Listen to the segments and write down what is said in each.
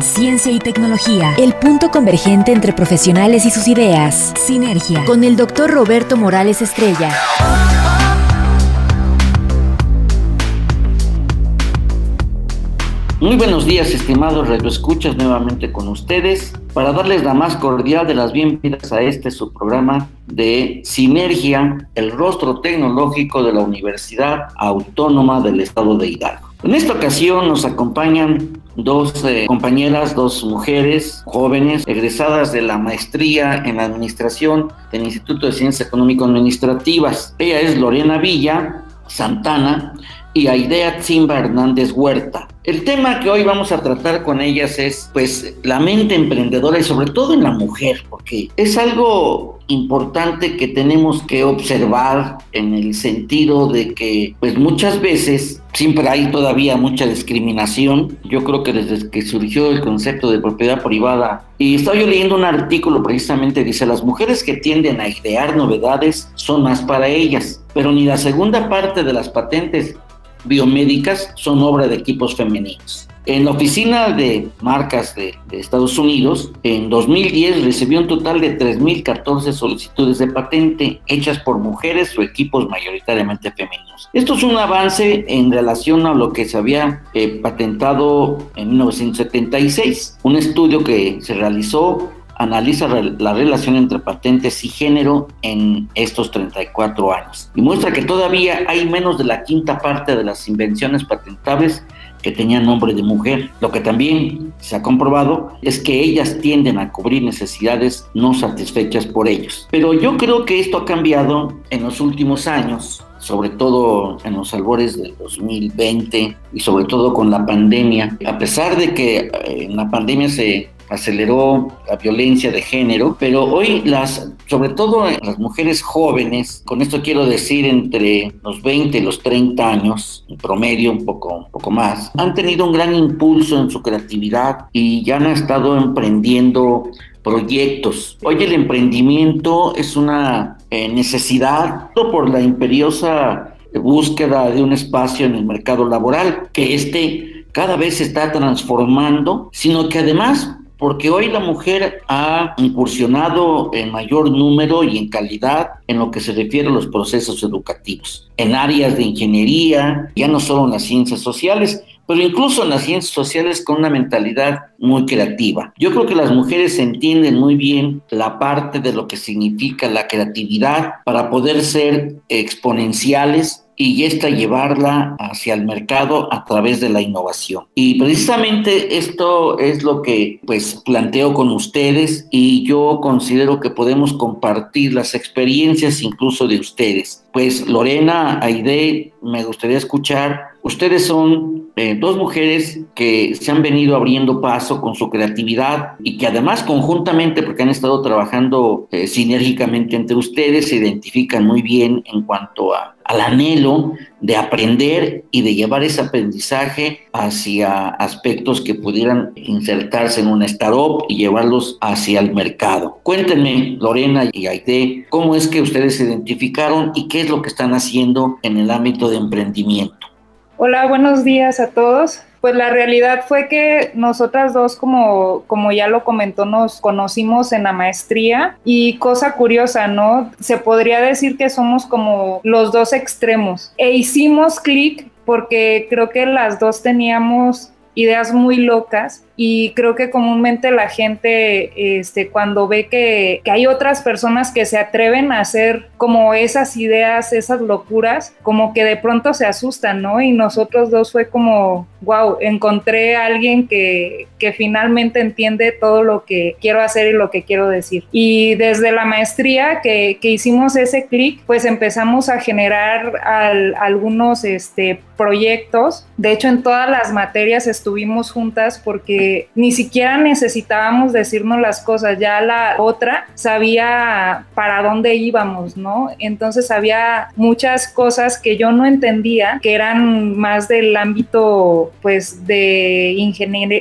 ciencia y tecnología, el punto convergente entre profesionales y sus ideas, Sinergia, con el doctor Roberto Morales Estrella. Muy buenos días, estimados radioescuchas, nuevamente con ustedes para darles la más cordial de las bienvenidas a este su programa de Sinergia, el rostro tecnológico de la Universidad Autónoma del Estado de Hidalgo. En esta ocasión nos acompañan dos eh, compañeras, dos mujeres jóvenes, egresadas de la maestría en Administración del Instituto de Ciencias Económico-Administrativas. Ella es Lorena Villa Santana y Aidea Zimba Hernández Huerta. El tema que hoy vamos a tratar con ellas es pues la mente emprendedora y sobre todo en la mujer, porque es algo importante que tenemos que observar en el sentido de que pues muchas veces siempre hay todavía mucha discriminación. Yo creo que desde que surgió el concepto de propiedad privada y estaba yo leyendo un artículo precisamente dice las mujeres que tienden a idear novedades son más para ellas, pero ni la segunda parte de las patentes biomédicas son obra de equipos femeninos. En la oficina de marcas de, Estados Unidos, en 2010 recibió un total de 3.014 solicitudes de patente hechas por mujeres o equipos mayoritariamente femeninos. Esto es un avance en relación a lo que se había eh, patentado en 1976, un estudio que se realizó analiza la relación entre patentes y género en estos 34 años y muestra que todavía hay menos de la quinta parte de las invenciones patentables que tenían nombre de mujer. Lo que también se ha comprobado es que ellas tienden a cubrir necesidades no satisfechas por ellos. Pero yo creo que esto ha cambiado en los últimos años sobre todo en los albores del 2020 y sobre todo con la pandemia. A pesar de que eh, en la pandemia se aceleró la violencia de género, pero hoy las, sobre todo las mujeres jóvenes, con esto quiero decir entre los 20 y los 30 años, en promedio un poco, un poco más, han tenido un gran impulso en su creatividad y ya han estado emprendiendo proyectos. Hoy el emprendimiento es una eh, necesidad por la imperiosa búsqueda de un espacio en el mercado laboral, que este cada vez se está transformando, sino que además porque hoy la mujer ha incursionado en mayor número y en calidad en lo que se refiere a los procesos educativos, en áreas de ingeniería, ya no solo en las ciencias sociales, pero incluso en las ciencias sociales con una mentalidad muy creativa. Yo creo que las mujeres entienden muy bien la parte de lo que significa la creatividad para poder ser exponenciales y esta llevarla hacia el mercado a través de la innovación. Y precisamente esto es lo que pues planteo con ustedes y yo considero que podemos compartir las experiencias incluso de ustedes. Pues Lorena, Aide, me gustaría escuchar, ustedes son eh, dos mujeres que se han venido abriendo paso con su creatividad y que además conjuntamente, porque han estado trabajando eh, sinérgicamente entre ustedes, se identifican muy bien en cuanto a al anhelo de aprender y de llevar ese aprendizaje hacia aspectos que pudieran insertarse en una startup y llevarlos hacia el mercado. Cuéntenme, Lorena y Aide, cómo es que ustedes se identificaron y qué es lo que están haciendo en el ámbito de emprendimiento. Hola, buenos días a todos. Pues la realidad fue que nosotras dos, como, como ya lo comentó, nos conocimos en la maestría y cosa curiosa, ¿no? Se podría decir que somos como los dos extremos. E hicimos clic porque creo que las dos teníamos ideas muy locas y creo que comúnmente la gente este, cuando ve que, que, hay otras personas que se atreven a hacer como esas ideas, esas locuras, como que de pronto se asustan, ¿no? Y nosotros dos fue como, wow, encontré a alguien que, que finalmente entiende todo lo que quiero hacer y lo que quiero decir. Y desde la maestría que, que hicimos ese clic, pues empezamos a generar al, algunos este, proyectos. De hecho, en todas las materias estuvimos juntas porque ni siquiera necesitábamos decirnos las cosas, ya la otra sabía para dónde íbamos, ¿no? Entonces había muchas cosas que yo no entendía, que eran más del ámbito, pues, de,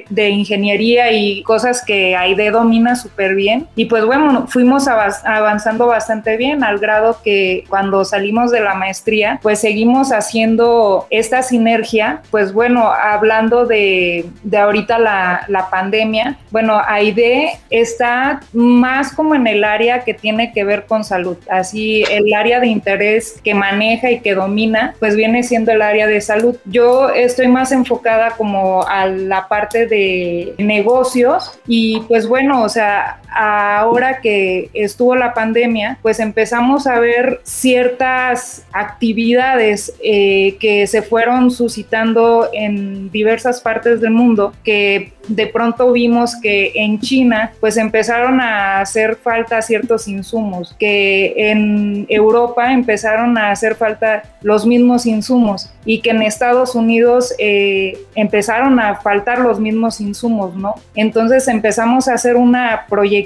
de ingeniería y cosas que Aide domina súper bien. Y pues bueno, fuimos avanzando bastante bien al grado que cuando salimos de la maestría, pues seguimos haciendo esta sinergia, pues bueno, hablando de, de ahorita la, la pandemia, bueno, Aide está más como en el área que tiene que ver con salud, así el área de interés que maneja y que domina, pues viene siendo el área de salud. Yo estoy más enfocada como a la parte de negocios y pues bueno, o sea, ahora que estuvo la pandemia, pues empezamos a ver ciertas actividades eh, que se fueron suscitando en diversas partes del mundo que de pronto vimos que en China pues empezaron a hacer falta ciertos insumos, que en Europa empezaron a hacer falta los mismos insumos y que en Estados Unidos eh, empezaron a faltar los mismos insumos, ¿no? Entonces empezamos a hacer una proyección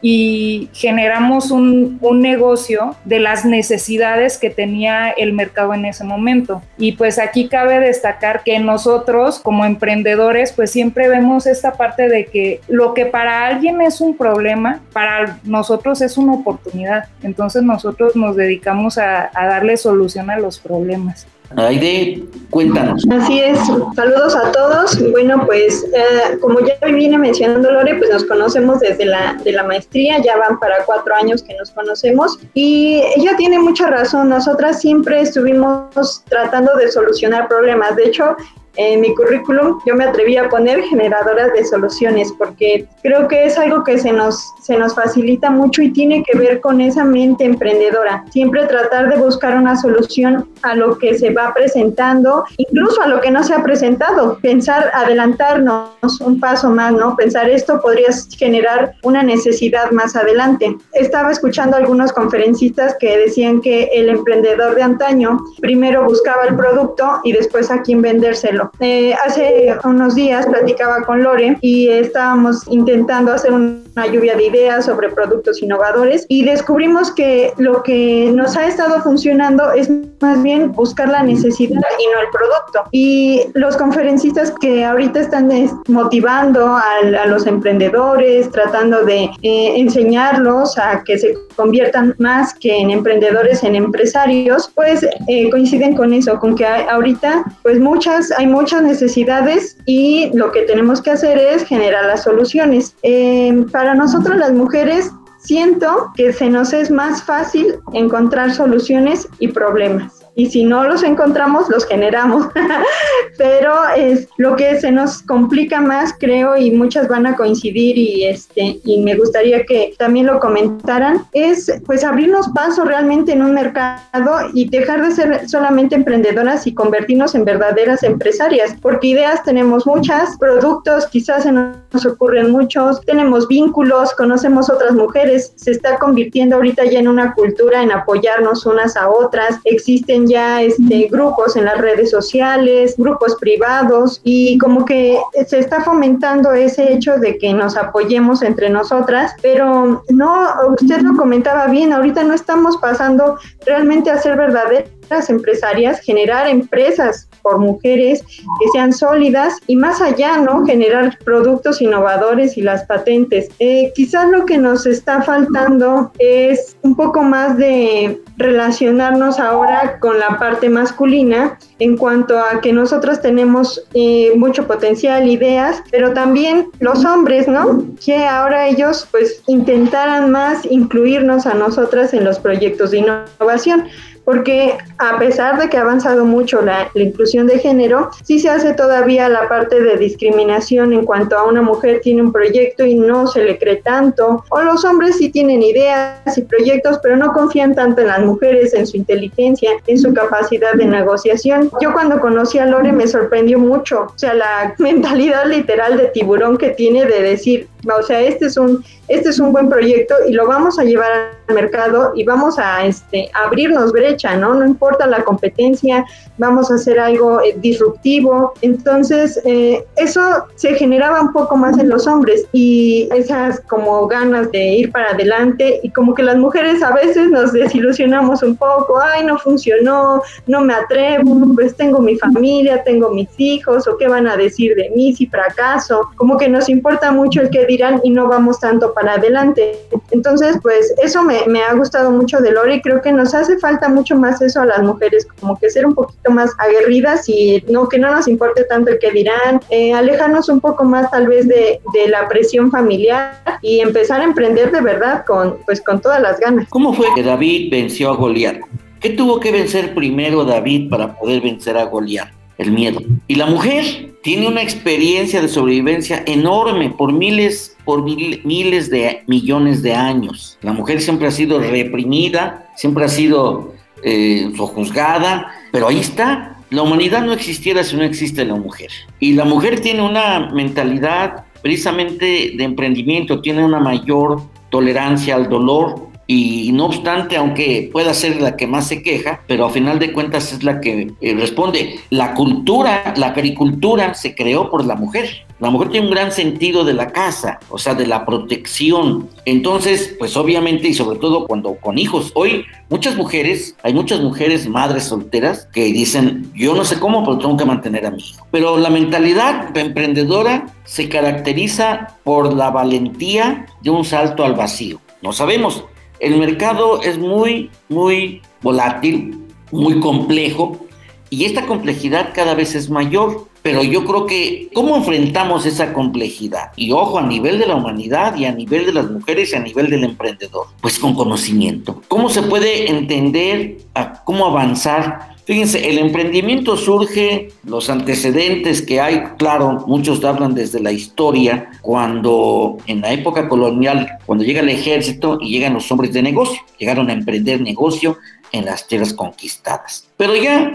y generamos un, un negocio de las necesidades que tenía el mercado en ese momento. Y pues aquí cabe destacar que nosotros como emprendedores pues siempre vemos esta parte de que lo que para alguien es un problema, para nosotros es una oportunidad. Entonces nosotros nos dedicamos a, a darle solución a los problemas. Aide, cuéntanos. Así es, saludos a todos. Bueno, pues eh, como ya viene mencionando Lore, pues nos conocemos desde la, de la maestría, ya van para cuatro años que nos conocemos. Y ella tiene mucha razón, nosotras siempre estuvimos tratando de solucionar problemas, de hecho en mi currículum yo me atreví a poner generadoras de soluciones porque creo que es algo que se nos, se nos facilita mucho y tiene que ver con esa mente emprendedora. Siempre tratar de buscar una solución a lo que se va presentando, incluso a lo que no se ha presentado. Pensar, adelantarnos un paso más, ¿no? Pensar esto podría generar una necesidad más adelante. Estaba escuchando algunos conferencistas que decían que el emprendedor de antaño primero buscaba el producto y después a quién vendérselo eh, hace unos días platicaba con Lore y estábamos intentando hacer una lluvia de ideas sobre productos innovadores y descubrimos que lo que nos ha estado funcionando es más bien buscar la necesidad y no el producto. Y los conferencistas que ahorita están motivando a, los emprendedores, tratando de eh, enseñarlos a que se conviertan más que en emprendedores, en empresarios, pues eh, coinciden con eso, con que ahorita pues muchas, hay muchas necesidades y lo que tenemos que hacer es generar las soluciones. Eh, para nosotros las mujeres siento que se nos es más fácil encontrar soluciones y problemas y si no los encontramos, los generamos. Pero es lo que se nos complica más, creo, y muchas van a coincidir y este y me gustaría que también lo comentaran, es pues abrirnos paso realmente en un mercado y dejar de ser solamente emprendedoras y convertirnos en verdaderas empresarias, porque ideas tenemos muchas, productos quizás se nos ocurren muchos, tenemos vínculos, conocemos otras mujeres, se está convirtiendo ahorita ya en una cultura en apoyarnos unas a otras, existen ya este, grupos en las redes sociales, grupos privados y como que se está fomentando ese hecho de que nos apoyemos entre nosotras, pero no, usted lo comentaba bien, ahorita no estamos pasando realmente a ser verdaderos empresarias, generar empresas por mujeres que sean sólidas y más allá, ¿no? Generar productos innovadores y las patentes. Eh, quizás lo que nos está faltando es un poco más de relacionarnos ahora con la parte masculina en cuanto a que nosotros tenemos eh, mucho potencial, ideas, pero también los hombres, ¿no? Que ahora ellos pues intentaran más incluirnos a nosotras en los proyectos de innovación porque a pesar de que ha avanzado mucho la, inclusión de género, sí se hace todavía la parte de discriminación en cuanto a una mujer tiene un proyecto y no se le cree tanto, o los hombres sí tienen ideas y proyectos, pero no confían tanto en las mujeres, en su inteligencia, en su capacidad de negociación. Yo cuando conocí a Lore me sorprendió mucho, o sea, la mentalidad literal de tiburón que tiene de decir, o sea, este es un, este es un buen proyecto y lo vamos a llevar al mercado y vamos a este, abrirnos brecha, ¿no? No importa la competencia, vamos a hacer algo eh, disruptivo. Entonces, eh, eso se generaba un poco más en los hombres y esas como ganas de ir para adelante y como que las mujeres a veces nos desilusionamos un poco, ay, no funcionó, no me atrevo, pues tengo mi familia, tengo mis hijos o qué van a decir de mí si fracaso, como que nos importa mucho el que y no vamos tanto para adelante. Entonces, pues eso me, me ha gustado mucho de Lore y creo que nos hace falta mucho más eso a las mujeres, como que ser un poquito más aguerridas y no que no nos importe tanto el que dirán, eh, alejarnos un poco más tal vez de, de, la presión familiar y empezar a emprender de verdad con, pues, con todas las ganas. ¿Cómo fue que David venció a Goliat? ¿Qué tuvo que vencer primero David para poder vencer a Goliat? El miedo. Y la mujer tiene una experiencia de sobrevivencia enorme por miles, por miles de millones de años. La mujer siempre ha sido reprimida, siempre ha sido eh, sojuzgada, pero ahí está. La humanidad no existiera si no existe la mujer. Y la mujer tiene una mentalidad precisamente de emprendimiento, tiene una mayor tolerancia al dolor, y no obstante, aunque pueda ser la que más se queja, pero a final de cuentas es la que eh, responde. La cultura, la agricultura se creó por la mujer. La mujer tiene un gran sentido de la casa, o sea, de la protección. Entonces, pues obviamente y sobre todo cuando con hijos, hoy muchas mujeres, hay muchas mujeres madres solteras que dicen, yo no sé cómo, pero tengo que mantener a mi hijo. Pero la mentalidad emprendedora se caracteriza por la valentía de un salto al vacío. No sabemos, el mercado es muy, muy volátil, muy complejo y esta complejidad cada vez es mayor. Pero yo creo que, ¿cómo enfrentamos esa complejidad? Y ojo, a nivel de la humanidad y a nivel de las mujeres y a nivel del emprendedor. Pues con conocimiento. ¿Cómo se puede entender cómo avanzar Fíjense, el emprendimiento surge, los antecedentes que hay, claro, muchos hablan desde la historia, cuando en la época colonial, cuando llega el ejército y llegan los hombres de negocio, llegaron a emprender negocio en las tierras conquistadas. Pero ya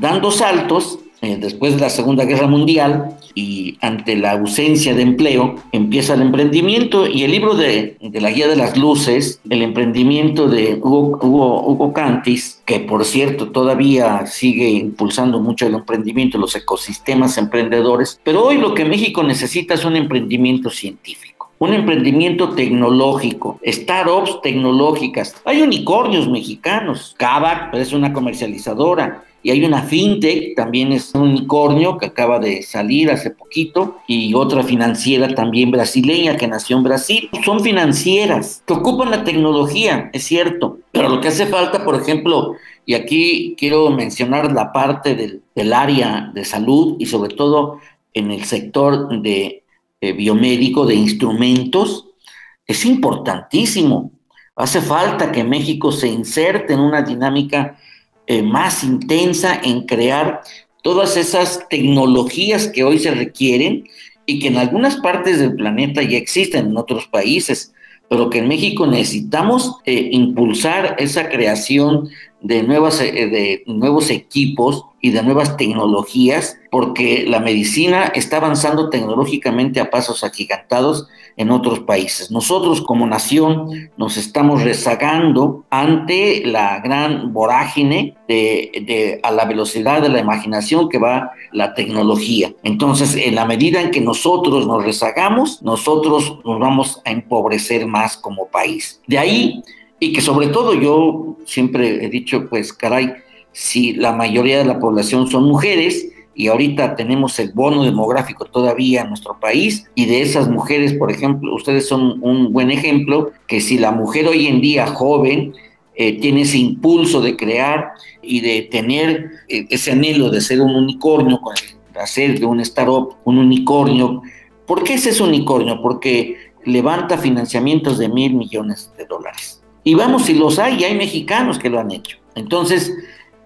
dando saltos, eh, después de la Segunda Guerra Mundial y ante la ausencia de empleo, empieza el emprendimiento y el libro de, la Guía de las Luces, el emprendimiento de Hugo, Hugo, Cantis, que por cierto todavía sigue impulsando mucho el emprendimiento, los ecosistemas emprendedores, pero hoy lo que México necesita es un emprendimiento científico un emprendimiento tecnológico, startups tecnológicas. Hay unicornios mexicanos. Kavak es una comercializadora. Y hay una fintech, también es un unicornio que acaba de salir hace poquito, y otra financiera también brasileña que nació en Brasil. Son financieras que ocupan la tecnología, es cierto, pero lo que hace falta, por ejemplo, y aquí quiero mencionar la parte del, área de salud y sobre todo en el sector de biomédico, de instrumentos, es importantísimo. Hace falta que México se inserte en una dinámica eh, más intensa en crear todas esas tecnologías que hoy se requieren y que en algunas partes del planeta ya existen, en otros países, pero que en México necesitamos eh, impulsar esa creación de, nuevas, eh, de nuevos equipos y de nuevas tecnologías, porque la medicina está avanzando tecnológicamente a pasos agigantados en otros países. Nosotros como nación nos estamos rezagando ante la gran vorágine de, a la velocidad de la imaginación que va la tecnología. Entonces, en la medida en que nosotros nos rezagamos, nosotros nos vamos a empobrecer más como país. De ahí y que sobre todo yo siempre he dicho, pues caray, si la mayoría de la población son mujeres y ahorita tenemos el bono demográfico todavía en nuestro país y de esas mujeres, por ejemplo, ustedes son un buen ejemplo, que si la mujer hoy en día joven eh, tiene ese impulso de crear y de tener eh, ese anhelo de ser un unicornio, hacer de un startup un unicornio, ¿por qué es ese unicornio? Porque levanta financiamientos de mil millones de dólares y vamos, si los hay, y hay mexicanos que lo han hecho. Entonces,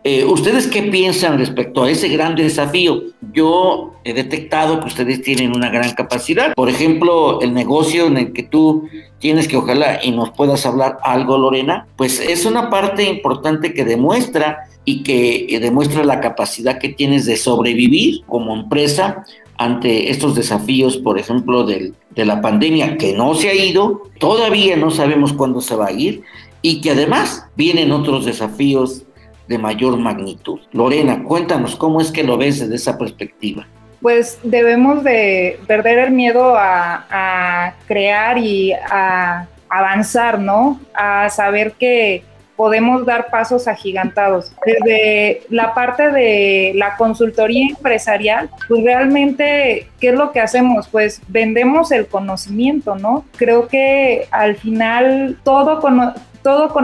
eh, ¿ustedes qué piensan respecto a ese gran desafío? Yo he detectado que ustedes tienen una gran capacidad. Por ejemplo, el negocio en el que tú tienes que ojalá y nos puedas hablar algo, Lorena, pues es una parte importante que demuestra y que demuestra la capacidad que tienes de sobrevivir como empresa ante estos desafíos, por ejemplo, del, de la pandemia que no se ha ido, todavía no sabemos cuándo se va a ir y que además vienen otros desafíos de mayor magnitud. Lorena, cuéntanos cómo es que lo ves desde esa perspectiva. Pues debemos de perder el miedo a, a crear y a avanzar, ¿no? A saber que podemos dar pasos agigantados. Desde la parte de la consultoría empresarial, pues realmente, ¿qué es lo que hacemos? Pues vendemos el conocimiento, ¿no? Creo que al final todo, todo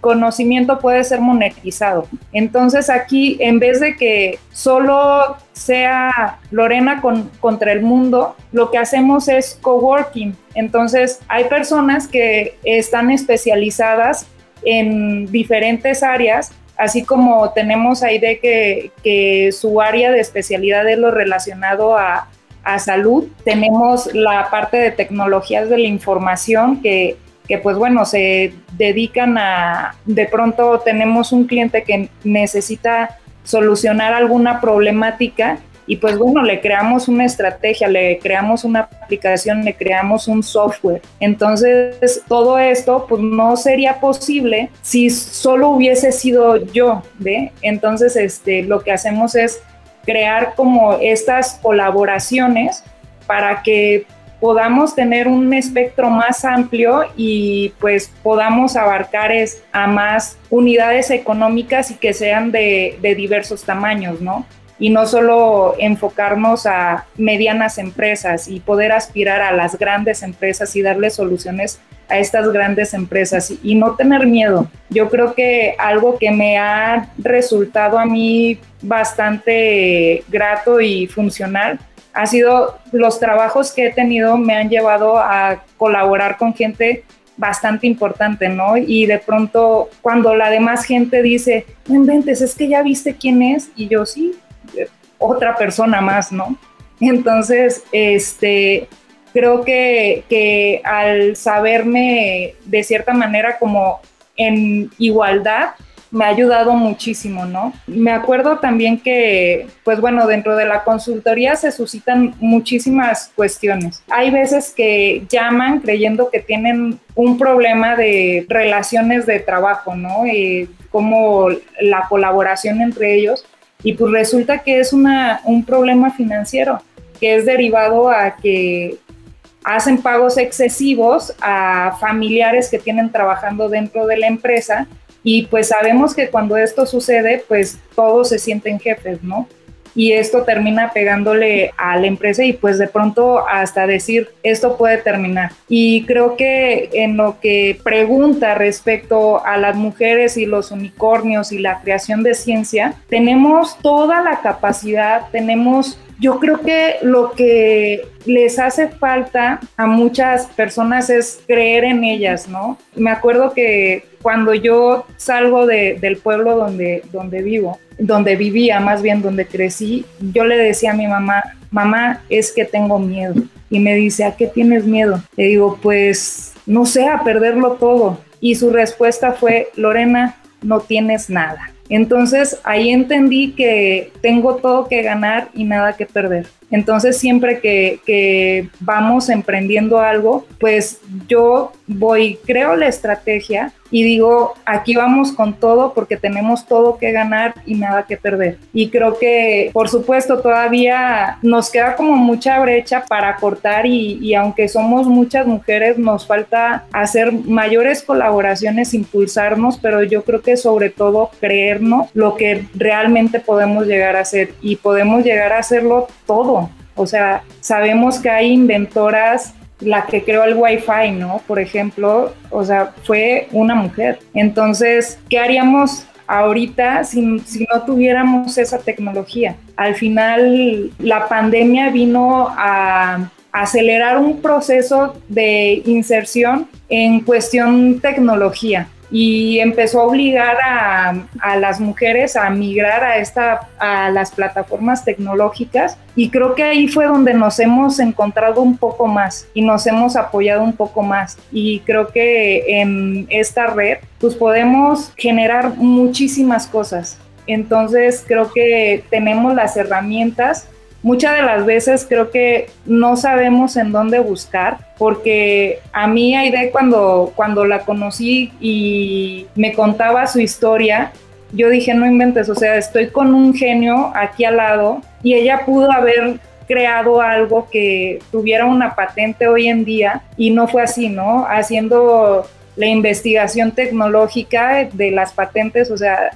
conocimiento puede ser monetizado. Entonces aquí, en vez de que solo sea Lorena contra el mundo, lo que hacemos es coworking. Entonces hay personas que están especializadas en diferentes áreas, así como tenemos ahí de que, su área de especialidad es lo relacionado a, a, salud. Tenemos la parte de tecnologías de la información que, que pues bueno, se dedican a, de pronto tenemos un cliente que necesita solucionar alguna problemática y pues bueno, le creamos una estrategia, le creamos una aplicación, le creamos un software. Entonces, todo esto pues no sería posible si solo hubiese sido yo, ¿ve? Entonces, este, lo que hacemos es crear como estas colaboraciones para que podamos tener un espectro más amplio y pues podamos abarcar es, a más unidades económicas y que sean de, de diversos tamaños, ¿no? Y no solo enfocarnos a medianas empresas y poder aspirar a las grandes empresas y darle soluciones a estas grandes empresas y no tener miedo. Yo creo que algo que me ha resultado a mí bastante grato y funcional ha sido los trabajos que he tenido me han llevado a colaborar con gente bastante importante, ¿no? Y de pronto cuando la demás gente dice, no inventes, es que ya viste quién es, y yo sí, otra persona más, ¿no? Entonces, este, creo que, que al saberme de cierta manera como en igualdad, me ha ayudado muchísimo, ¿no? Me acuerdo también que, pues bueno, dentro de la consultoría se suscitan muchísimas cuestiones. Hay veces que llaman creyendo que tienen un problema de relaciones de trabajo, ¿no? Y como la colaboración entre ellos, y pues resulta que es una, un problema financiero que es derivado a que hacen pagos excesivos a familiares que tienen trabajando dentro de la empresa y pues sabemos que cuando esto sucede pues todos se sienten jefes, ¿no? Y esto termina pegándole a la empresa y pues de pronto hasta decir esto puede terminar. Y creo que en lo que pregunta respecto a las mujeres y los unicornios y la creación de ciencia, tenemos toda la capacidad, tenemos yo creo que lo que les hace falta a muchas personas es creer en ellas, ¿no? Me acuerdo que cuando yo salgo del pueblo donde, donde vivo, donde vivía, más bien donde crecí, yo le decía a mi mamá, mamá, es que tengo miedo. Y me dice, ¿a qué tienes miedo? Le digo, pues, no sé, a perderlo todo. Y su respuesta fue, Lorena, no tienes nada. Entonces ahí entendí que tengo todo que ganar y nada que perder. Entonces siempre que, que, vamos emprendiendo algo, pues yo voy, creo la estrategia y digo, aquí vamos con todo porque tenemos todo que ganar y nada que perder. Y creo que, por supuesto, todavía nos queda como mucha brecha para cortar y, y aunque somos muchas mujeres, nos falta hacer mayores colaboraciones, impulsarnos, pero yo creo que sobre todo creernos lo que realmente podemos llegar a hacer y podemos llegar a hacerlo todo. O sea, sabemos que hay inventoras la que creó el Wi-Fi, ¿no? Por ejemplo, o sea, fue una mujer. Entonces, ¿qué haríamos ahorita si, no tuviéramos esa tecnología? Al final, la pandemia vino a acelerar un proceso de inserción en cuestión tecnología y empezó a obligar a, a, las mujeres a migrar a, esta, a las plataformas tecnológicas y creo que ahí fue donde nos hemos encontrado un poco más y nos hemos apoyado un poco más y creo que en esta red pues podemos generar muchísimas cosas. Entonces creo que tenemos las herramientas muchas de las veces creo que no sabemos en dónde buscar, porque a mí Aide cuando, cuando la conocí y me contaba su historia, yo dije, no inventes, o sea, estoy con un genio aquí al lado y ella pudo haber creado algo que tuviera una patente hoy en día y no fue así, ¿no? Haciendo la investigación tecnológica de las patentes, o sea,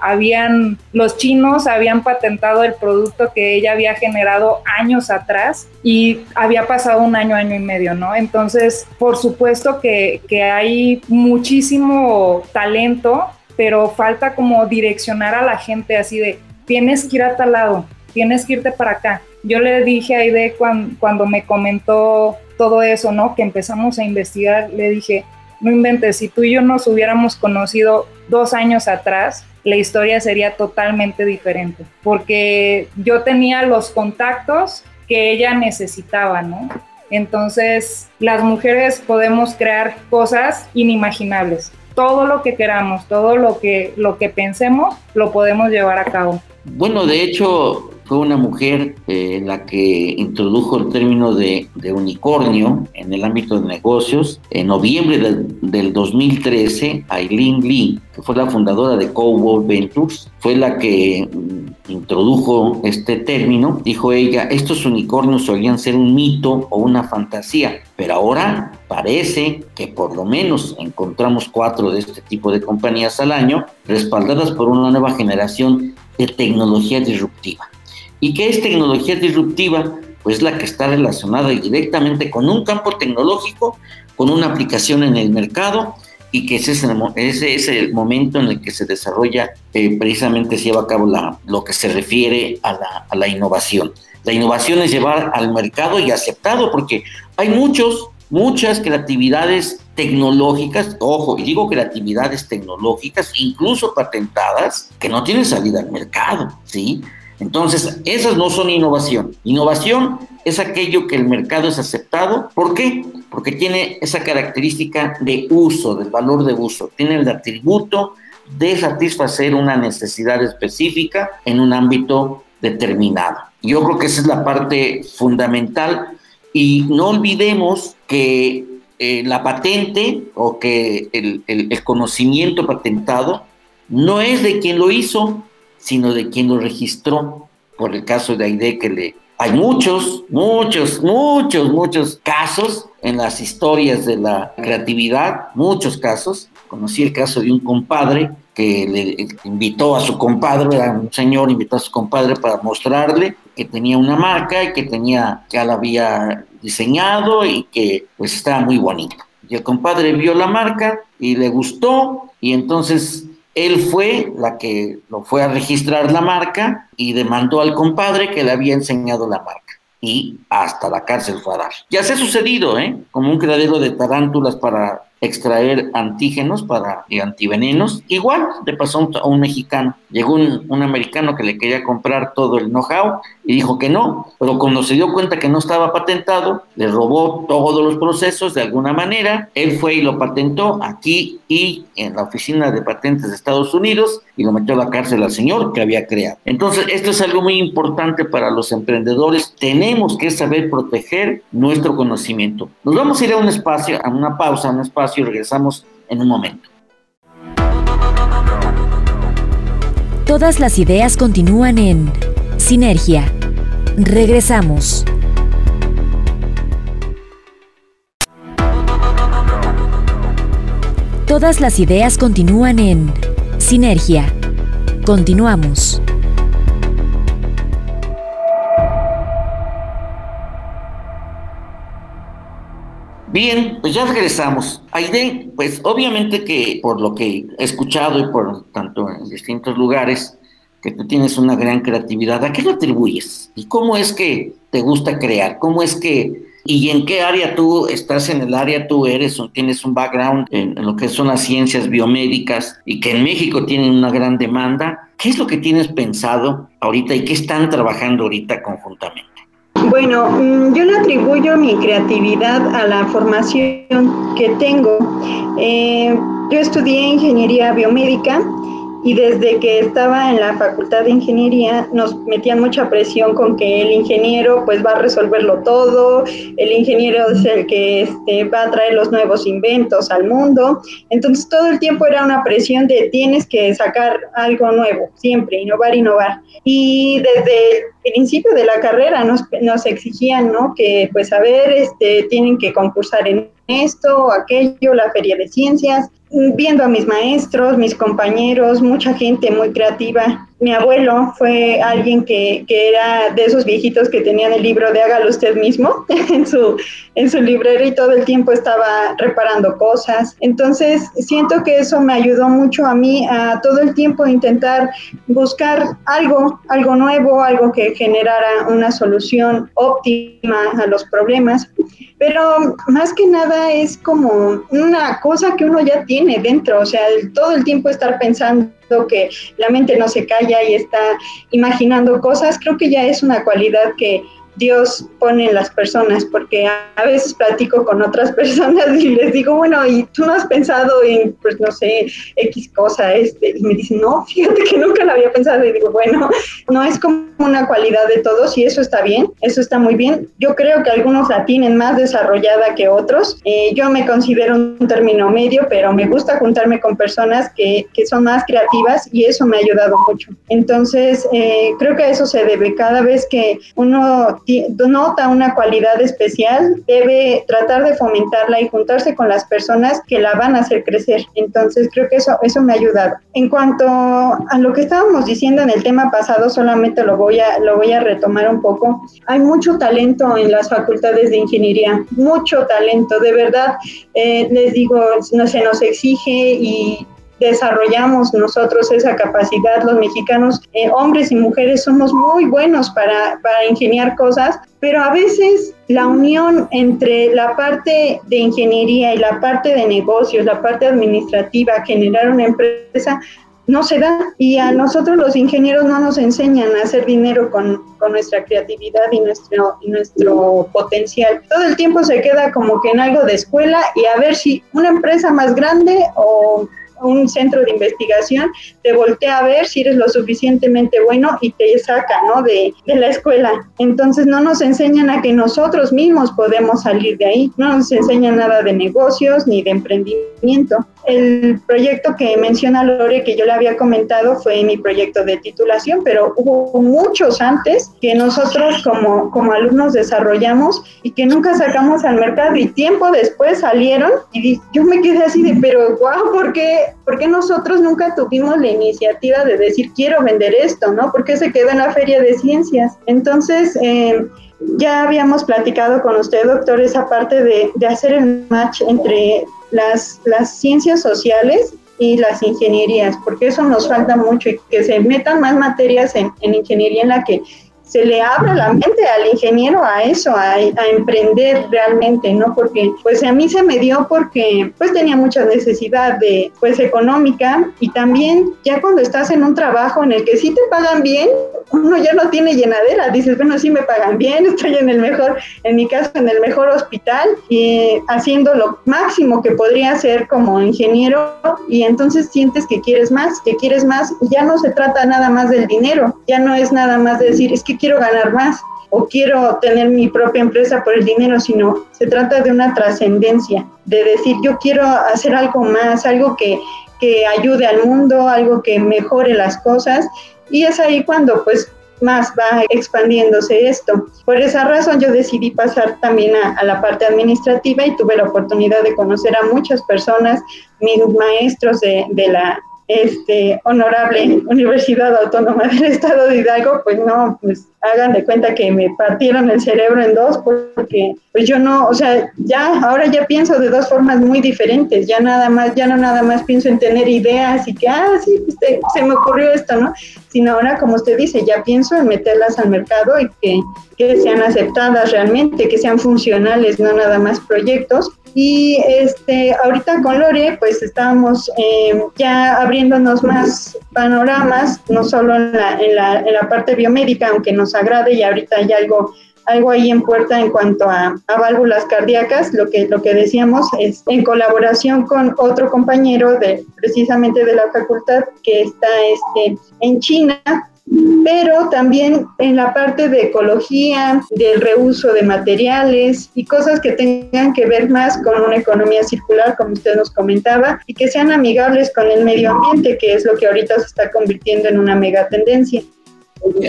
habían, los chinos habían patentado el producto que ella había generado años atrás y había pasado un año, año y medio, ¿no? Entonces, por supuesto que, que hay muchísimo talento, pero falta como direccionar a la gente así de, tienes que ir a tal lado, tienes que irte para acá. Yo le dije a Aide cuando me comentó todo eso, ¿no? Que empezamos a investigar, le dije, no inventes, si tú y yo nos hubiéramos conocido dos años atrás, la historia sería totalmente diferente, porque yo tenía los contactos que ella necesitaba, ¿no? Entonces, las mujeres podemos crear cosas inimaginables. Todo lo que queramos, todo lo que, lo que pensemos, lo podemos llevar a cabo. Bueno, de hecho, fue una mujer eh, la que introdujo el término de, unicornio en el ámbito de negocios. En noviembre del, 2013, Aileen Lee, que fue la fundadora de Cowboy Ventures, fue la que mm, introdujo este término. Dijo ella, estos unicornios solían ser un mito o una fantasía, pero ahora parece que por lo menos encontramos cuatro de este tipo de compañías al año, respaldadas por una nueva generación de tecnología disruptiva. ¿Y qué es tecnología disruptiva? Pues la que está relacionada directamente con un campo tecnológico, con una aplicación en el mercado y que ese es el, ese momento en el que se desarrolla, eh, precisamente se lleva a cabo la, lo que se refiere a la, a la innovación. La innovación es llevar al mercado y aceptado, porque hay muchos, muchas creatividades tecnológicas, ojo, y digo creatividades tecnológicas, incluso patentadas, que no tienen salida al mercado, ¿sí? Entonces, esas no son innovación. Innovación es aquello que el mercado es aceptado. ¿Por qué? Porque tiene esa característica de uso, del valor de uso. Tiene el atributo de satisfacer una necesidad específica en un ámbito determinado. Yo creo que esa es la parte fundamental y no olvidemos que eh, la patente o que el conocimiento patentado no es de quien lo hizo, sino de quien lo registró. Por el caso de Aide, que le. Hay muchos, muchos, muchos, muchos casos en las historias de la creatividad, muchos casos. Conocí el caso de un compadre que le invitó a su compadre, era un señor invitó a su compadre para mostrarle que tenía una marca y que tenía, ya la había diseñado y que pues estaba muy bonito. Y el compadre vio la marca y le gustó y entonces él fue la que lo fue a registrar la marca y demandó al compadre que le había enseñado la marca. Y hasta la cárcel fue a dar. Ya se ha sucedido, ¿eh? Como un criadero de tarántulas para extraer antígenos para antivenenos. Igual le pasó a un, mexicano. Llegó un, americano que le quería comprar todo el know-how y dijo que no, pero cuando se dio cuenta que no estaba patentado, le robó todos los procesos de alguna manera. Él fue y lo patentó aquí y en la oficina de patentes de Estados Unidos y lo metió a la cárcel al señor que había creado. Entonces, esto es algo muy importante para los emprendedores. Tenemos que saber proteger nuestro conocimiento. Nos vamos a ir a un espacio, a una pausa, a un espacio y regresamos en un momento. Todas las ideas continúan en Sinergia. Regresamos. Todas las ideas continúan en Sinergia. Continuamos. Bien, pues ya regresamos. Aide, pues obviamente que por lo que he escuchado y por tanto en distintos lugares, que tú tienes una gran creatividad, ¿a qué lo atribuyes? ¿Y cómo es que te gusta crear? ¿Cómo es que, y en qué área tú estás en el área tú eres o tienes un background en, en lo que son las ciencias biomédicas y que en México tienen una gran demanda? ¿Qué es lo que tienes pensado ahorita y qué están trabajando ahorita conjuntamente? Bueno, mm, yo le atribuyo mi creatividad a la formación que tengo. Eh, yo estudié ingeniería biomédica y desde que estaba en la facultad de ingeniería nos metían mucha presión con que el ingeniero pues va a resolverlo todo, el ingeniero es el que este, va a traer los nuevos inventos al mundo, entonces todo el tiempo era una presión de tienes que sacar algo nuevo, siempre, innovar, innovar. Y desde el principio de la carrera nos, nos exigían, ¿no? Que pues a ver, este, tienen que concursar en esto, aquello, la feria de ciencias, viendo a mis maestros, mis compañeros, mucha gente muy creativa. Mi abuelo fue alguien que, que, era de esos viejitos que tenían el libro de hágalo usted mismo en su, en su librero y todo el tiempo estaba reparando cosas. Entonces, siento que eso me ayudó mucho a mí a todo el tiempo intentar buscar algo, algo nuevo, algo que generara una solución óptima a los problemas. Pero más que nada es como una cosa que uno ya tiene dentro, o sea, todo el tiempo estar pensando que la mente no se calla y está imaginando cosas, creo que ya es una cualidad que Dios pone en las personas, porque a veces platico con otras personas y les digo, bueno, ¿y tú no has pensado en, pues no sé, X cosa? Este? Y me dicen, no, fíjate que nunca lo había pensado. Y digo, bueno, no es como una cualidad de todos y eso está bien, eso está muy bien. Yo creo que algunos la tienen más desarrollada que otros. Eh, yo me considero un término medio, pero me gusta juntarme con personas que, que son más creativas y eso me ha ayudado mucho. Entonces, eh, creo que eso se debe cada vez que uno nota una cualidad especial, debe tratar de fomentarla y juntarse con las personas que la van a hacer crecer. Entonces, creo que eso, eso me ha ayudado. En cuanto a lo que estábamos diciendo en el tema pasado, solamente lo voy a, lo voy a retomar un poco. Hay mucho talento en las facultades de ingeniería, mucho talento, de verdad. Eh, les digo, no se nos exige y desarrollamos nosotros esa capacidad, los mexicanos, eh, hombres y mujeres, somos muy buenos para, para ingeniar cosas, pero a veces la unión entre la parte de ingeniería y la parte de negocios, la parte administrativa, generar una empresa, no se da y a nosotros los ingenieros no nos enseñan a hacer dinero con, con, nuestra creatividad y nuestro, y nuestro potencial. Todo el tiempo se queda como que en algo de escuela y a ver si una empresa más grande o un centro de investigación te voltea a ver si eres lo suficientemente bueno y te saca, ¿no? De, de la escuela. Entonces no nos enseñan a que nosotros mismos podemos salir de ahí. No nos enseñan nada de negocios ni de emprendimiento. El proyecto que menciona Lore, que yo le había comentado, fue mi proyecto de titulación, pero hubo muchos antes que nosotros como, como alumnos desarrollamos y que nunca sacamos al mercado y tiempo después salieron y yo me quedé así de, pero wow, ¿por qué, ¿por qué nosotros nunca tuvimos la iniciativa de decir quiero vender esto, ¿no? ¿Por qué se quedó en la feria de ciencias? Entonces, eh, ya habíamos platicado con usted, doctor, esa parte de, de hacer el match entre las, las ciencias sociales y las ingenierías, porque eso nos falta mucho y que se metan más materias en, en ingeniería en la que se le abra la mente al ingeniero a eso, a, emprender realmente, ¿no? Porque pues a mí se me dio porque pues tenía mucha necesidad de pues económica y también ya cuando estás en un trabajo en el que sí te pagan bien, uno ya no tiene llenadera, dices, bueno, sí me pagan bien, estoy en el mejor, en mi caso, en el mejor hospital y haciendo lo máximo que podría hacer como ingeniero y entonces sientes que quieres más, que quieres más, ya no se trata nada más del dinero, ya no es nada más de decir, es que quiero ganar más o quiero tener mi propia empresa por el dinero, sino se trata de una trascendencia, de decir, yo quiero hacer algo más, algo que, que ayude al mundo, algo que mejore las cosas y es ahí cuando pues más va expandiéndose esto. Por esa razón yo decidí pasar también a, la parte administrativa y tuve la oportunidad de conocer a muchas personas, mis maestros de, de la este, honorable Universidad Autónoma del Estado de Hidalgo, pues no, pues hagan de cuenta que me partieron el cerebro en dos porque pues yo no, o sea, ya ahora ya pienso de dos formas muy diferentes, ya nada más, ya no nada más pienso en tener ideas y que, ah, sí, pues se me ocurrió esto, ¿no? Sino ahora, como usted dice, ya pienso en meterlas al mercado y que, que sean aceptadas realmente, que sean funcionales, no nada más proyectos. Y este, ahorita con Lore, pues estamos eh, ya abriéndonos más panoramas, no solo en la, en, la, en la parte biomédica, aunque nos agrade y ahorita hay algo algo ahí en puerta en cuanto a, válvulas cardíacas, lo que, lo que decíamos es en colaboración con otro compañero de precisamente de la facultad que está este, en China, pero también en la parte de ecología, del reuso de materiales y cosas que tengan que ver más con una economía circular, como usted nos comentaba, y que sean amigables con el medio ambiente, que es lo que ahorita se está convirtiendo en una mega tendencia.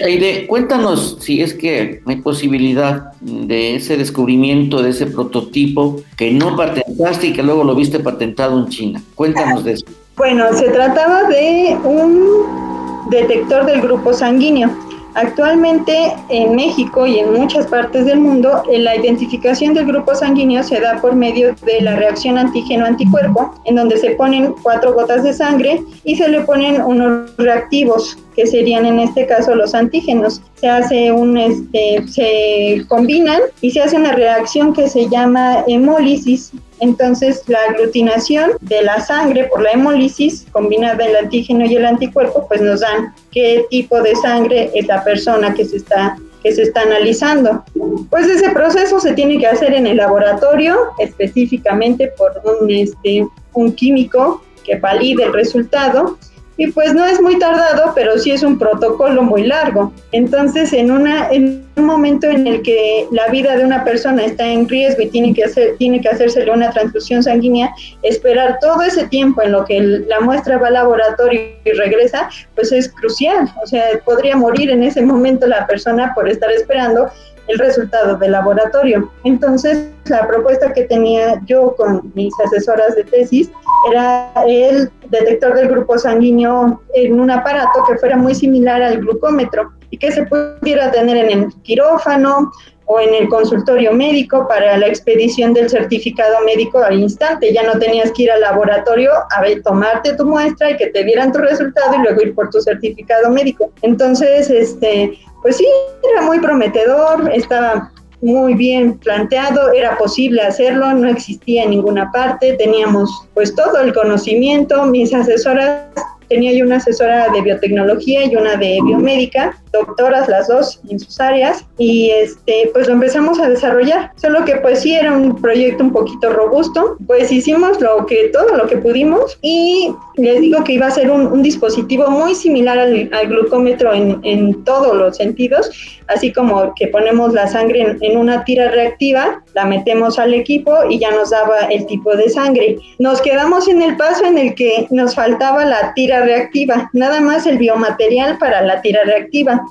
Aide, cuéntanos si es que hay posibilidad de ese descubrimiento, de ese prototipo que no patentaste y que luego lo viste patentado en China. Cuéntanos de eso. Bueno, se trataba de un detector del grupo sanguíneo. Actualmente en México y en muchas partes del mundo, la identificación del grupo sanguíneo se da por medio de la reacción antígeno-anticuerpo, en donde se ponen cuatro gotas de sangre y se le ponen unos reactivos que serían en este caso los antígenos. Se hace un, este, se combinan y se hace una reacción que se llama hemólisis. Entonces, la aglutinación de la sangre por la hemólisis, combinada el antígeno y el anticuerpo, pues nos dan qué tipo de sangre es la persona que se está que se está analizando. Pues ese proceso se tiene que hacer en el laboratorio, específicamente por un, este, un químico que valide el resultado y pues no es muy tardado, pero sí es un protocolo muy largo. Entonces, en, una, un momento en el que la vida de una persona está en riesgo y tiene que, hacer, tiene que hacérsele una transfusión sanguínea, esperar todo ese tiempo en lo que la muestra va al laboratorio y regresa, pues es crucial. O sea, podría morir en ese momento la persona por estar esperando el resultado del laboratorio. Entonces, la propuesta que tenía yo con mis asesoras de tesis era el detector del grupo sanguíneo en un aparato que fuera muy similar al glucómetro y que se pudiera tener en el quirófano o en el consultorio médico para la expedición del certificado médico al instante. Ya no tenías que ir al laboratorio a ver, tomarte tu muestra y que te dieran tu resultado y luego ir por tu certificado médico. Entonces, este, pues sí, era muy prometedor, estaba muy bien planteado, era posible hacerlo, no existía en ninguna parte, teníamos pues todo el conocimiento, mis asesoras tenía yo una asesora de biotecnología y una de biomédica, doctoras las dos en sus áreas, y este, pues lo empezamos a desarrollar. Solo que pues sí era un proyecto un poquito robusto, pues hicimos lo que, todo lo que pudimos y les digo que iba a ser un, dispositivo muy similar al, glucómetro en, en, todos los sentidos, así como que ponemos la sangre en, una tira reactiva, la metemos al equipo y ya nos daba el tipo de sangre. Nos quedamos en el paso en el que nos faltaba la tira reactiva, nada más el biomaterial para la tira reactiva,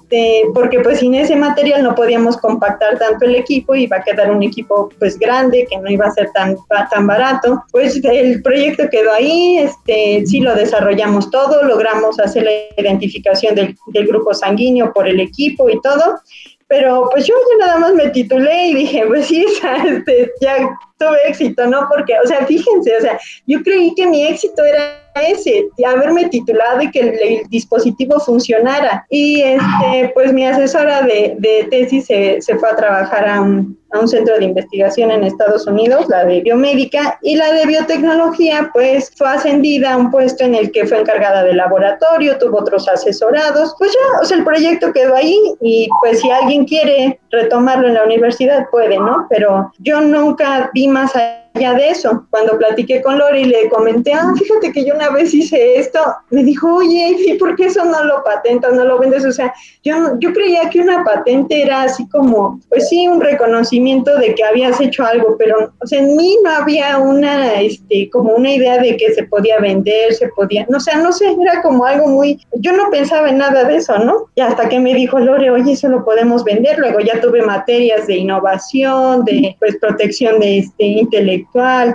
porque pues sin ese material no podíamos compactar tanto el equipo, y iba a quedar un equipo pues grande que no iba a ser tan, tan barato. Pues el proyecto quedó ahí, este, sí lo desarrollamos todo, logramos hacer la identificación del, del grupo sanguíneo por el equipo y todo, pero pues yo ya nada más me titulé y dije, pues sí, este, ya tuve éxito, ¿no? Porque, o sea, fíjense, o sea, yo creí que mi éxito era ese, de haberme titulado y que el, dispositivo funcionara. Y este, pues mi asesora de, de tesis se, se, fue a trabajar a un, a un, centro de investigación en Estados Unidos, la de biomédica, y la de biotecnología, pues fue ascendida a un puesto en el que fue encargada de laboratorio, tuvo otros asesorados. Pues ya, o sea, el proyecto quedó ahí y pues si alguien quiere retomarlo en la universidad puede, ¿no? Pero yo nunca vi más allá ya de eso, cuando platiqué con Lori y le comenté, ah, fíjate que yo una vez hice esto, me dijo, oye, ¿y por qué eso no lo patentas, no lo vendes? O sea, yo, yo creía que una patente era así como, pues sí, un reconocimiento de que habías hecho algo, pero, o sea, en mí no había una, este, como una idea de que se podía vender, se podía, no, o no sé, era como algo muy, yo no pensaba en nada de eso, ¿no? Y hasta que me dijo Lore, oye, eso lo podemos vender, luego ya tuve materias de innovación, de, pues, protección de este intelectual,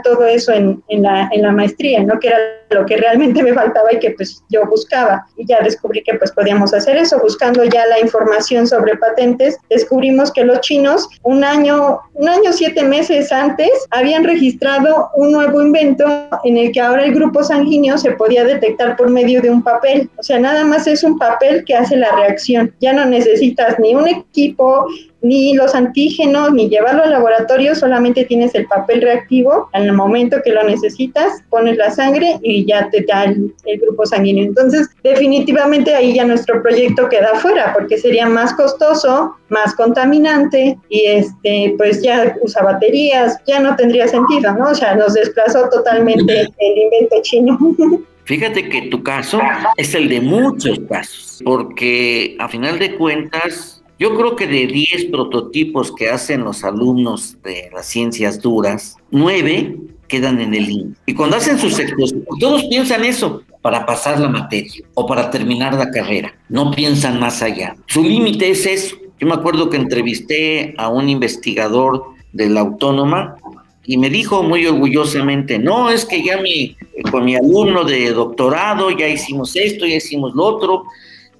todo eso en, la, en la maestría, ¿no? Que era lo que realmente me faltaba y que pues yo buscaba. Y ya descubrí que pues podíamos hacer eso. Buscando ya la información sobre patentes, descubrimos que los chinos un año, un año, siete meses antes, habían registrado un nuevo invento en el que ahora el grupo sanguíneo se podía detectar por medio de un papel. O sea, nada más es un papel que hace la reacción. Ya no necesitas ni un equipo, ni los antígenos, ni llevarlo al laboratorio, solamente tienes el papel reactivo. En el momento que lo necesitas, pones la sangre y ya te da el, grupo sanguíneo. Entonces, definitivamente ahí ya nuestro proyecto queda fuera, porque sería más costoso, más contaminante y este, pues ya usa baterías, ya no tendría sentido, ¿no? O sea, nos desplazó totalmente el invento chino. Fíjate que tu caso es el de muchos casos, porque a final de cuentas, yo creo que de 10 prototipos que hacen los alumnos de las ciencias duras, 9 quedan en el INE. Y cuando hacen sus exposiciones, todos piensan eso, para pasar la materia o para terminar la carrera. No piensan más allá. Su límite es eso. Yo me acuerdo que entrevisté a un investigador de la autónoma y me dijo muy orgullosamente, no, es que ya mi, con mi alumno de doctorado ya hicimos esto, ya hicimos lo otro,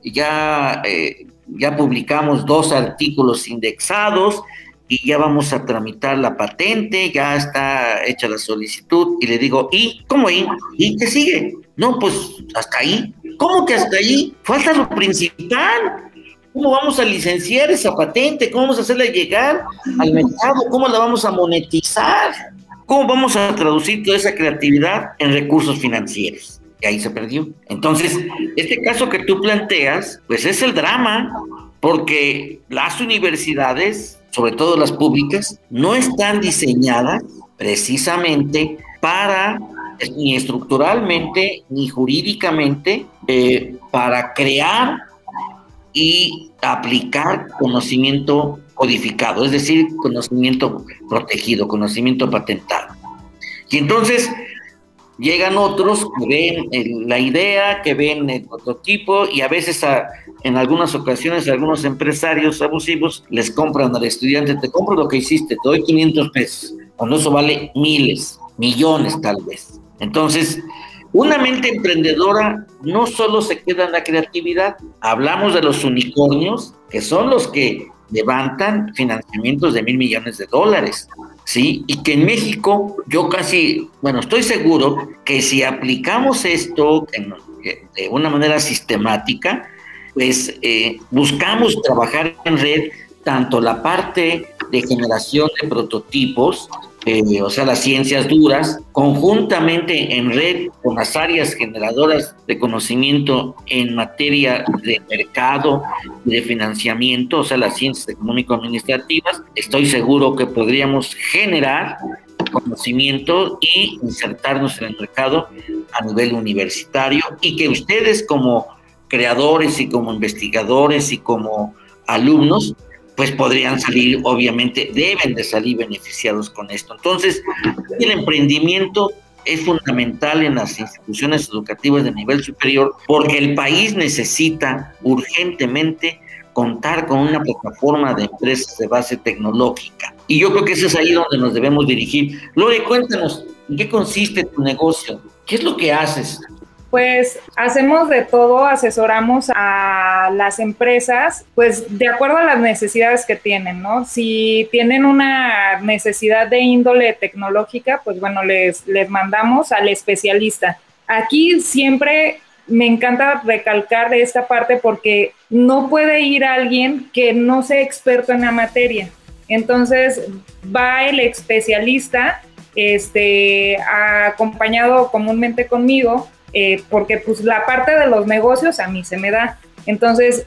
ya, eh, ya publicamos dos artículos indexados y ya vamos a tramitar la patente, ya está hecha la solicitud y le digo, ¿y cómo ahí? ¿Y qué sigue? No, pues hasta ahí. ¿Cómo que hasta ahí? Falta lo principal. ¿Cómo vamos a licenciar esa patente? ¿Cómo vamos a hacerla llegar al mercado? ¿Cómo la vamos a monetizar? ¿Cómo vamos a traducir toda esa creatividad en recursos financieros? Y ahí se perdió. Entonces, este caso que tú planteas, pues es el drama, porque las universidades, sobre todo las públicas, no están diseñadas precisamente para, ni estructuralmente, ni jurídicamente, eh, para crear y aplicar conocimiento codificado, es decir, conocimiento protegido, conocimiento patentado. Y entonces llegan otros que ven la idea, que ven el prototipo y a veces en algunas ocasiones algunos empresarios abusivos les compran al estudiante, te compro lo que hiciste, te doy 500 pesos, cuando eso vale miles, millones tal vez. Entonces, una mente emprendedora no solo se queda en la creatividad, hablamos de los unicornios, que son los que levantan financiamientos de mil millones de dólares, ¿sí? Y que en México yo casi, bueno, estoy seguro que si aplicamos esto de una manera sistemática, pues eh, buscamos trabajar en red tanto la parte de generación de prototipos eh, o sea, las ciencias duras, conjuntamente en red con las áreas generadoras de conocimiento en materia de mercado y de financiamiento, o sea, las ciencias económico-administrativas, estoy seguro que podríamos generar conocimiento y insertarnos en el mercado a nivel universitario y que ustedes como creadores y como investigadores y como alumnos pues podrían salir, obviamente, deben de salir beneficiados con esto. Entonces, el emprendimiento es fundamental en las instituciones educativas de nivel superior porque el país necesita urgentemente contar con una plataforma de empresas de base tecnológica. Y yo creo que eso es ahí donde nos debemos dirigir. Lore, cuéntanos, ¿en qué consiste tu negocio? ¿Qué es lo que haces? Pues hacemos de todo, asesoramos a las empresas, pues de acuerdo a las necesidades que tienen, ¿no? Si tienen una necesidad de índole tecnológica, pues bueno, les, les mandamos al especialista. Aquí siempre me encanta recalcar de esta parte porque no puede ir alguien que no sea experto en la materia. Entonces va el especialista, este, acompañado comúnmente conmigo, eh, porque pues la parte de los negocios a mí se me da. Entonces,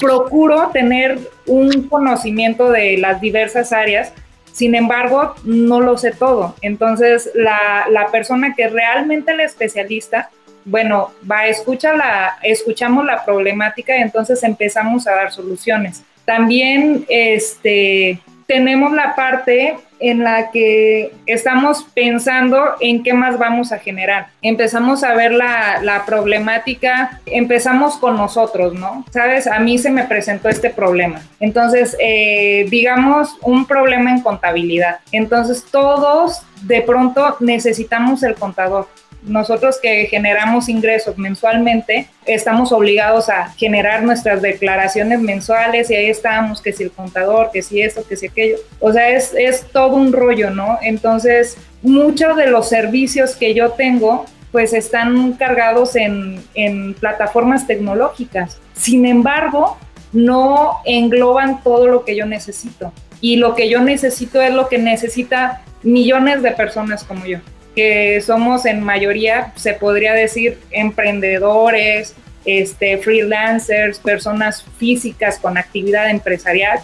procuro tener un conocimiento de las diversas áreas, sin embargo, no lo sé todo. Entonces, la, la persona que realmente el especialista, bueno, va, escucha la, escuchamos la problemática y entonces empezamos a dar soluciones. También, este, tenemos la parte en la que estamos pensando en qué más vamos a generar. Empezamos a ver la, problemática, empezamos con nosotros, ¿no? Sabes, a mí se me presentó este problema. Entonces, eh, digamos, un problema en contabilidad. Entonces, todos de pronto necesitamos el contador nosotros que generamos ingresos mensualmente, estamos obligados a generar nuestras declaraciones mensuales y ahí estamos, que si el contador, que si esto, que si aquello. O sea, es, todo un rollo, ¿no? Entonces, muchos de los servicios que yo tengo, pues están cargados en, en plataformas tecnológicas. Sin embargo, no engloban todo lo que yo necesito. Y lo que yo necesito es lo que necesita millones de personas como yo, que somos en mayoría, se podría decir, emprendedores, este, freelancers, personas físicas con actividad empresarial.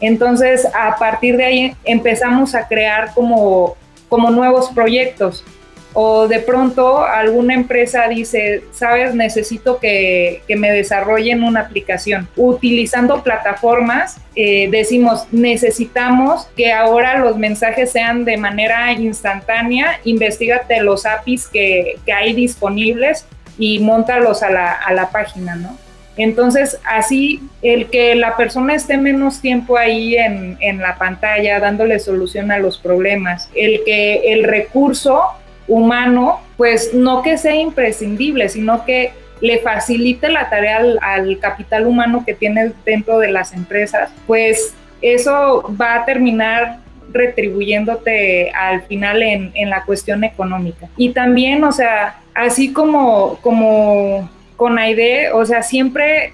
Entonces, a partir de ahí empezamos a crear como, como nuevos proyectos o de pronto alguna empresa dice, sabes, necesito que, me desarrollen una aplicación. Utilizando plataformas, eh, decimos, necesitamos que ahora los mensajes sean de manera instantánea, investigate los APIs que, hay disponibles y montalos a la, a la página, ¿no? Entonces, así el que la persona esté menos tiempo ahí en, en, la pantalla dándole solución a los problemas, el que el recurso humano, pues no que sea imprescindible, sino que le facilite la tarea al, capital humano que tiene dentro de las empresas, pues eso va a terminar retribuyéndote al final en, en, la cuestión económica. Y también, o sea, así como, como con AIDE, o sea, siempre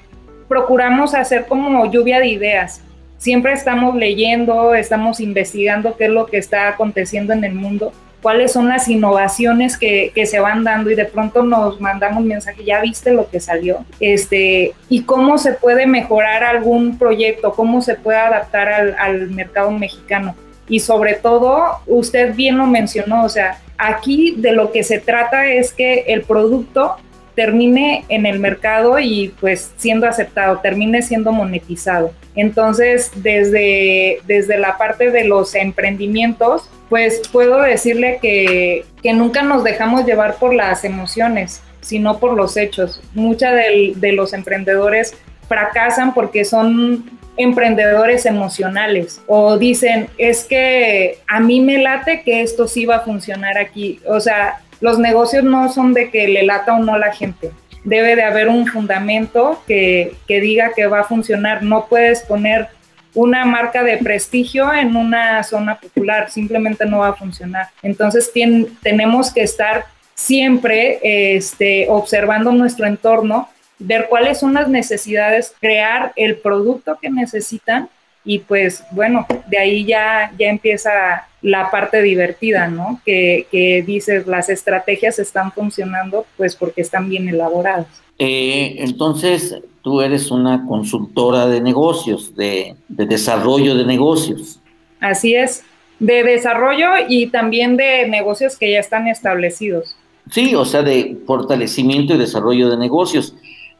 procuramos hacer como lluvia de ideas. Siempre estamos leyendo, estamos investigando qué es lo que está aconteciendo en el mundo cuáles son las innovaciones que, se van dando y de pronto nos mandamos mensaje, ya viste lo que salió, este, y cómo se puede mejorar algún proyecto, cómo se puede adaptar al, al mercado mexicano. Y sobre todo, usted bien lo mencionó, o sea, aquí de lo que se trata es que el producto termine en el mercado y pues siendo aceptado, termine siendo monetizado. Entonces, desde, desde la parte de los emprendimientos, pues puedo decirle que, nunca nos dejamos llevar por las emociones, sino por los hechos. Muchos de, los emprendedores fracasan porque son emprendedores emocionales o dicen, es que a mí me late que esto sí va a funcionar aquí. O sea, los negocios no son de que le lata o no la gente. Debe de haber un fundamento que, que diga que va a funcionar. No puedes poner una marca de prestigio en una zona popular, simplemente no va a funcionar. Entonces tenemos que estar siempre este, observando nuestro entorno, ver cuáles son las necesidades, crear el producto que necesitan y pues bueno, de ahí ya, ya empieza la parte divertida, ¿no? Que, que dices, las estrategias están funcionando pues porque están bien elaboradas. Eh, entonces, tú eres una consultora de negocios, de, desarrollo de negocios. Así es, de desarrollo y también de negocios que ya están establecidos. Sí, o sea, de fortalecimiento y desarrollo de negocios.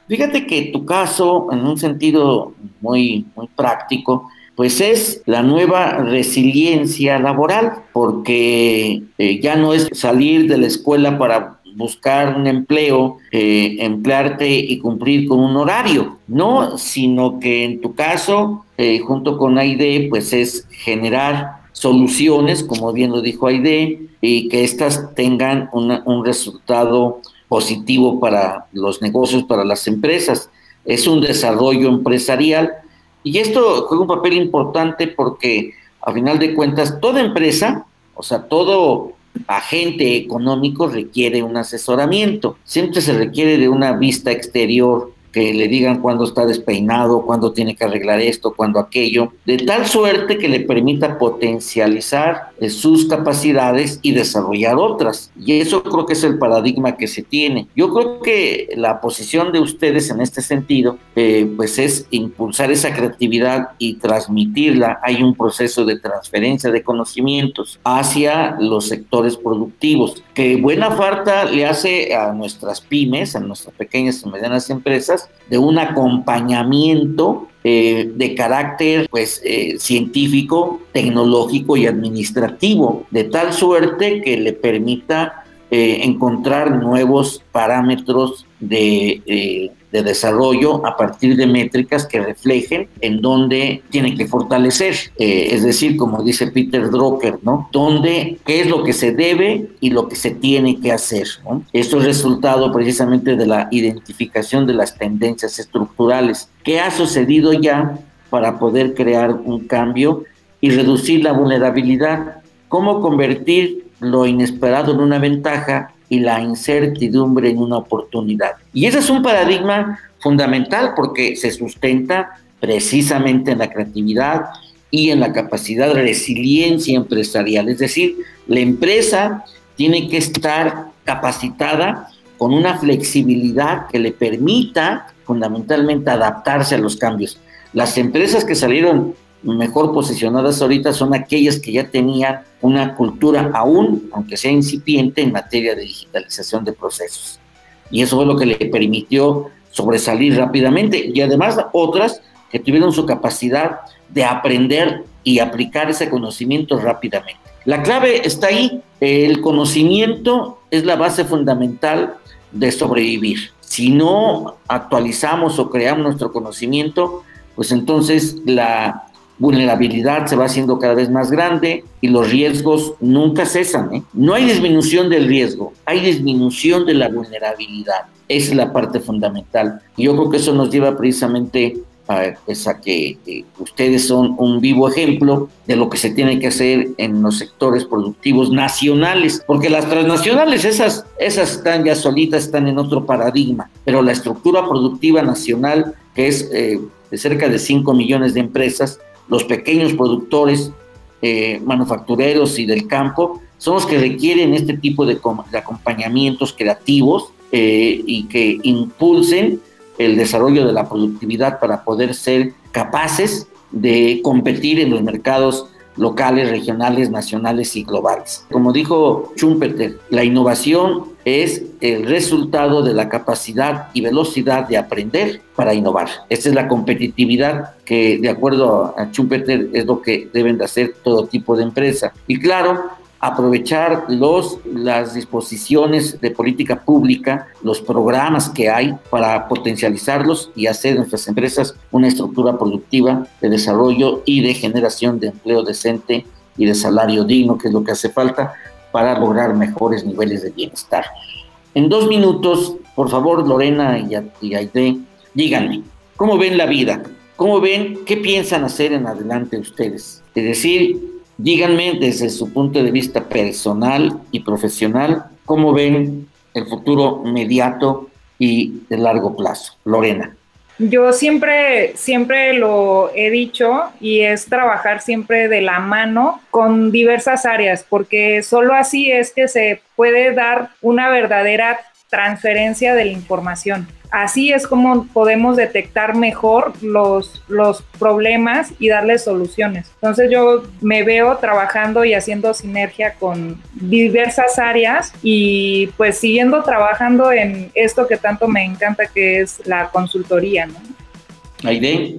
Fíjate que tu caso, en un sentido muy, muy práctico, pues es la nueva resiliencia laboral, porque eh, ya no es salir de la escuela para buscar un empleo, eh, emplearte y cumplir con un horario, no, sino que en tu caso, eh, junto con AIDE, pues es generar soluciones, como bien lo dijo AIDE, y que éstas tengan un resultado positivo para los negocios, para las empresas. Es un desarrollo empresarial y esto juega un papel importante porque a final de cuentas toda empresa, o sea, todo agente económico requiere un asesoramiento. Siempre se requiere de una vista exterior que le digan cuándo está despeinado, cuándo tiene que arreglar esto, cuándo aquello, de tal suerte que le permita potencializar eh, sus capacidades y desarrollar otras. Y eso creo que es el paradigma que se tiene. Yo creo que la posición de ustedes en este sentido, eh, pues es impulsar esa creatividad y transmitirla. Hay un proceso de transferencia de conocimientos hacia los sectores productivos, que buena falta le hace a nuestras pymes, a nuestras pequeñas y medianas empresas, de un acompañamiento eh, de carácter pues, eh, científico, tecnológico y administrativo, de tal suerte que le permita eh, encontrar nuevos parámetros de de desarrollo a partir de métricas que reflejen en dónde tiene que fortalecer. Eh, es decir, como dice Peter Drucker, ¿no? Dónde, qué es lo que se debe y lo que se tiene que hacer. Esto es resultado precisamente de la identificación de las tendencias estructurales. ¿Qué ha sucedido ya para poder crear un cambio y reducir la vulnerabilidad? ¿Cómo convertir lo inesperado en una ventaja y la incertidumbre en una oportunidad. Y ese es un paradigma fundamental porque se sustenta precisamente en la creatividad y en la capacidad de resiliencia empresarial. Es decir, la empresa tiene que estar capacitada con una flexibilidad que le permita fundamentalmente adaptarse a los cambios. Las empresas que salieron mejor posicionadas ahorita son aquellas que ya tenían una cultura aún, aunque sea incipiente, en materia de digitalización de procesos. Y eso fue lo que le permitió sobresalir rápidamente. Y además otras que tuvieron su capacidad de aprender y aplicar ese conocimiento rápidamente. La clave está ahí. El conocimiento es la base fundamental de sobrevivir. Si no actualizamos o creamos nuestro conocimiento, pues entonces la vulnerabilidad se va haciendo cada vez más grande y los riesgos nunca cesan. ¿eh? No hay disminución del riesgo, hay disminución de la vulnerabilidad. Esa es la parte fundamental. Yo creo que eso nos lleva precisamente a, pues, que ustedes son un vivo ejemplo de lo que se tiene que hacer en los sectores productivos nacionales, porque las transnacionales, esas, esas están ya solitas, están en otro paradigma, pero la estructura productiva nacional, que es eh, de cerca de 5 millones de empresas, los pequeños productores eh, manufactureros y del campo, son los que requieren este tipo de, acompañamientos creativos eh, y que impulsen el desarrollo de la productividad para poder ser capaces de competir en los mercados locales, regionales, nacionales y globales. Como dijo Schumpeter, la innovación es el resultado de la capacidad y velocidad de aprender para innovar. Esta es la competitividad que, de acuerdo a Schumpeter, es lo que deben de hacer todo tipo de empresa. Y claro, aprovechar los, las disposiciones de política pública, los programas que hay para potencializarlos y hacer de nuestras empresas una estructura productiva de desarrollo y de generación de empleo decente y de salario digno, que es lo que hace falta para lograr mejores niveles de bienestar. En dos minutos, por favor, Lorena y Aide, díganme, ¿cómo ven la vida? ¿Cómo ven qué piensan hacer en adelante ustedes? Es decir, Díganme desde su punto de vista personal y profesional, ¿cómo ven el futuro inmediato y de largo plazo? Lorena. Yo siempre, siempre lo he dicho y es trabajar siempre de la mano con diversas áreas, porque solo así es que se puede dar una verdadera transferencia de la información así es como podemos detectar mejor los, los problemas y darles soluciones. Entonces yo me veo trabajando y haciendo sinergia con diversas áreas y pues siguiendo trabajando en esto que tanto me encanta que es la consultoría. ¿no? Aide.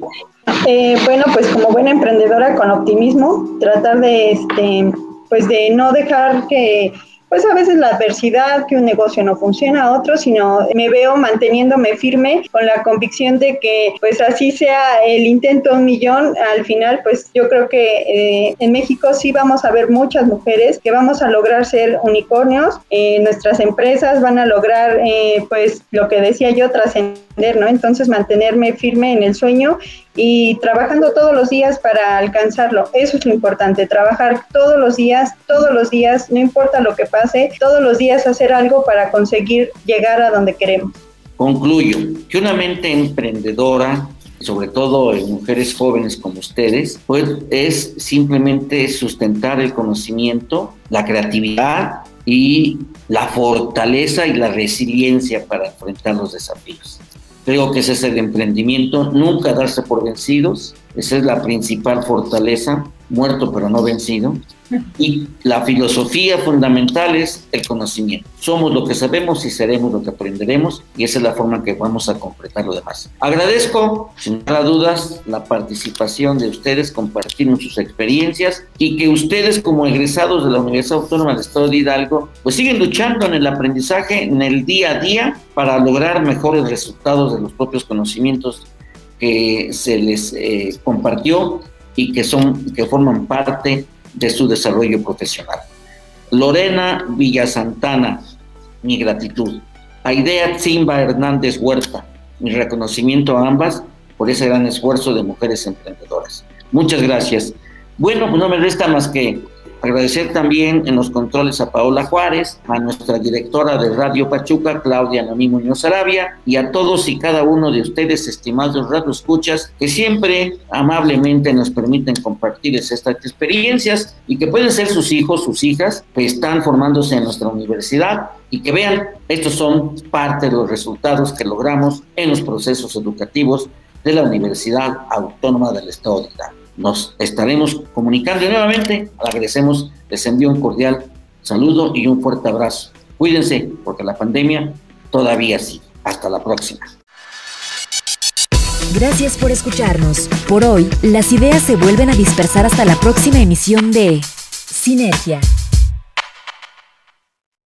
Eh, bueno, pues como buena emprendedora con optimismo, tratar de, este, pues de no dejar que pues a veces la adversidad, que un negocio no funciona, otro, sino me veo manteniéndome firme con la convicción de que pues así sea el intento un millón, al final pues yo creo que eh, en México sí vamos a ver muchas mujeres que vamos a lograr ser unicornios, eh, nuestras empresas van a lograr eh, pues lo que decía yo, trascender, ¿no? Entonces mantenerme firme en el sueño y trabajando todos los días para alcanzarlo. Eso es lo importante, trabajar todos los días, todos los días, no importa lo que pase, todos los días hacer algo para conseguir llegar a donde queremos. Concluyo que una mente emprendedora, sobre todo en mujeres jóvenes como ustedes, pues es simplemente sustentar el conocimiento, la creatividad y la fortaleza y la resiliencia para enfrentar los desafíos. Creo que ese es el emprendimiento, nunca darse por vencidos, esa es la principal fortaleza, muerto pero no vencido. Y la filosofía fundamental es el conocimiento. Somos lo que sabemos y seremos lo que aprenderemos y esa es la forma que vamos a completar lo demás. Agradezco, sin lugar a dudas, la participación de ustedes, compartiendo sus experiencias y que ustedes como egresados de la Universidad Autónoma del Estado de Hidalgo, pues siguen luchando en el aprendizaje, en el día a día, para lograr mejores resultados de los propios conocimientos que se les eh, compartió y que son que forman parte de su desarrollo profesional. Lorena Villasantana, mi gratitud. Aidea Zimba Hernández Huerta, mi reconocimiento a ambas por ese gran esfuerzo de mujeres emprendedoras. Muchas gracias. Bueno, pues no me resta más que Agradecer también en los controles a Paola Juárez, a nuestra directora de Radio Pachuca, Claudia Noní Muñoz Arabia, y a todos y cada uno de ustedes, estimados radioescuchas, que siempre amablemente nos permiten compartir estas experiencias y que pueden ser sus hijos, sus hijas, que están formándose en nuestra universidad y que vean, estos son parte de los resultados que logramos en los procesos educativos de la Universidad Autónoma del Estado de Hidalgo nos estaremos comunicando nuevamente. Agradecemos, les envío un cordial saludo y un fuerte abrazo. Cuídense porque la pandemia todavía sigue. Hasta la próxima. Gracias por escucharnos. Por hoy, las ideas se vuelven a dispersar hasta la próxima emisión de Sinergia